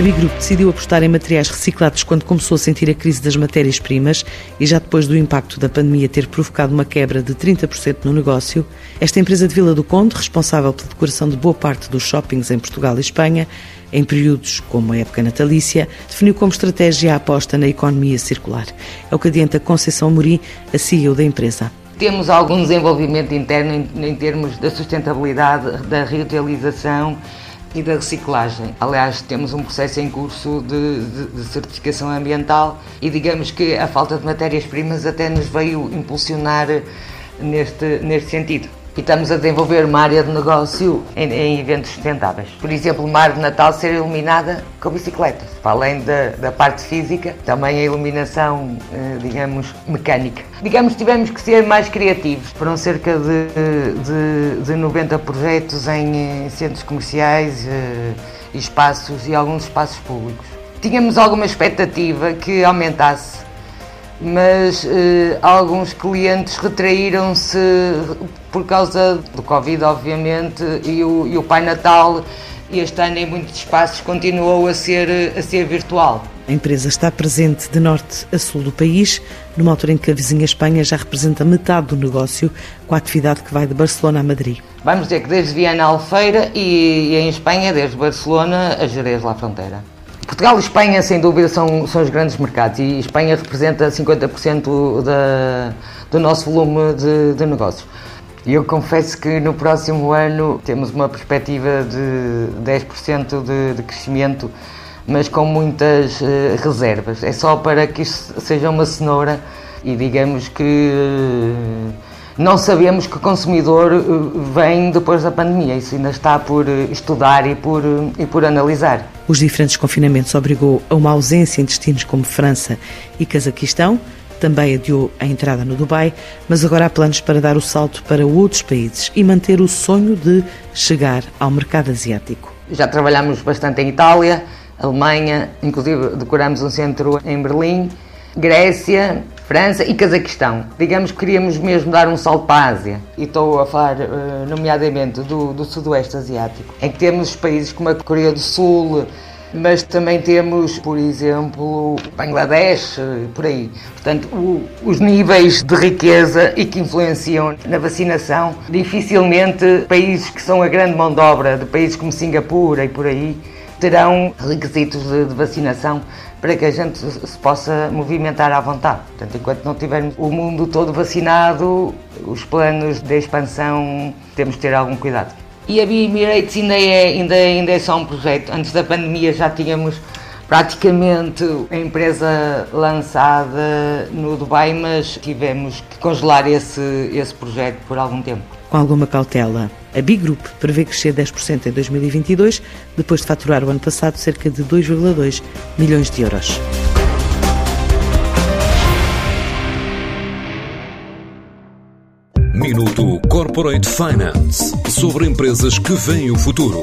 A Bigroup decidiu apostar em materiais reciclados quando começou a sentir a crise das matérias-primas e já depois do impacto da pandemia ter provocado uma quebra de 30% no negócio. Esta empresa de Vila do Conde, responsável pela decoração de boa parte dos shoppings em Portugal e Espanha, em períodos como a época natalícia, definiu como estratégia a aposta na economia circular. É o que adianta Conceição Amorim, a CEO da empresa. Temos algum desenvolvimento interno em, em termos da sustentabilidade, da reutilização e da reciclagem. Aliás, temos um processo em curso de, de, de certificação ambiental e digamos que a falta de matérias-primas até nos veio impulsionar neste, neste sentido. E estamos a desenvolver uma área de negócio em, em, eventos sustentáveis. Por exemplo, uma árvore de Natal ser iluminada com bicicletas. Para além da, da parte física, também a iluminação, eh, digamos, mecânica. Digamos, tivemos que ser mais criativos. Foram cerca de, de, de 90 projetos em, em centros comerciais, eh, espaços e alguns espaços públicos. Tínhamos alguma expectativa que aumentasse mas eh, alguns clientes retraíram-se por causa do Covid, obviamente, e o, e o Pai Natal este ano em muitos espaços continuou a ser, a ser virtual. A empresa está presente de norte a sul do país, numa altura em que a vizinha Espanha já representa metade do negócio, com a atividade que vai de Barcelona a Madrid. Vamos dizer que desde Viana a Alfeira e, e em Espanha desde Barcelona a Jerez, lá fronteira. Portugal e Espanha, sem dúvida, são, são os grandes mercados e Espanha representa 50% da, do nosso volume de, de negócios. E eu confesso que no próximo ano temos uma perspectiva de 10% de, de crescimento, mas com muitas uh, reservas. É só para que isto seja uma cenoura e digamos que. Uh, não sabemos que consumidor eh, vem depois da pandemia. Isso ainda está por eh, estudar e por, eh, e por analisar. Os diferentes confinamentos obrigou a uma ausência em destinos como França e Cazaquistão. Também adiou a entrada no Dubai, mas agora há planos para dar o salto para outros países e manter o sonho de chegar ao mercado asiático. Já trabalhamos bastante em Itália, Alemanha, inclusive decoramos um centro em Berlim, Grécia, França e Cazaquistão. Digamos que queríamos mesmo dar um salto para a Ásia. E estou a falar, uh, nomeadamente, do, do Sudoeste Asiático, em que temos países como a Coreia do Sul, mas também temos, por exemplo, Bangladesh, eh, por aí. Portanto, o, os níveis de riqueza e que influenciam na vacinação, dificilmente países que são a grande mão de obra, de países como Singapura e por aí, terão requisitos de, de vacinação para que a gente se possa movimentar à vontade. Portanto, enquanto não tivermos o mundo todo vacinado, os planos de expansão temos de ter algum cuidado. E a Emirates ainda é, ainda, ainda é só um projeto. Antes da pandemia já tínhamos praticamente a empresa lançada no Dubai, mas tivemos que congelar esse, esse projeto por algum tempo. Com alguma cautela, a Big Group prevê crescer 10% em 2022, depois de faturar o ano passado cerca de 2,2 milhões de euros. Minuto Corporate Finance sobre empresas que veem o futuro.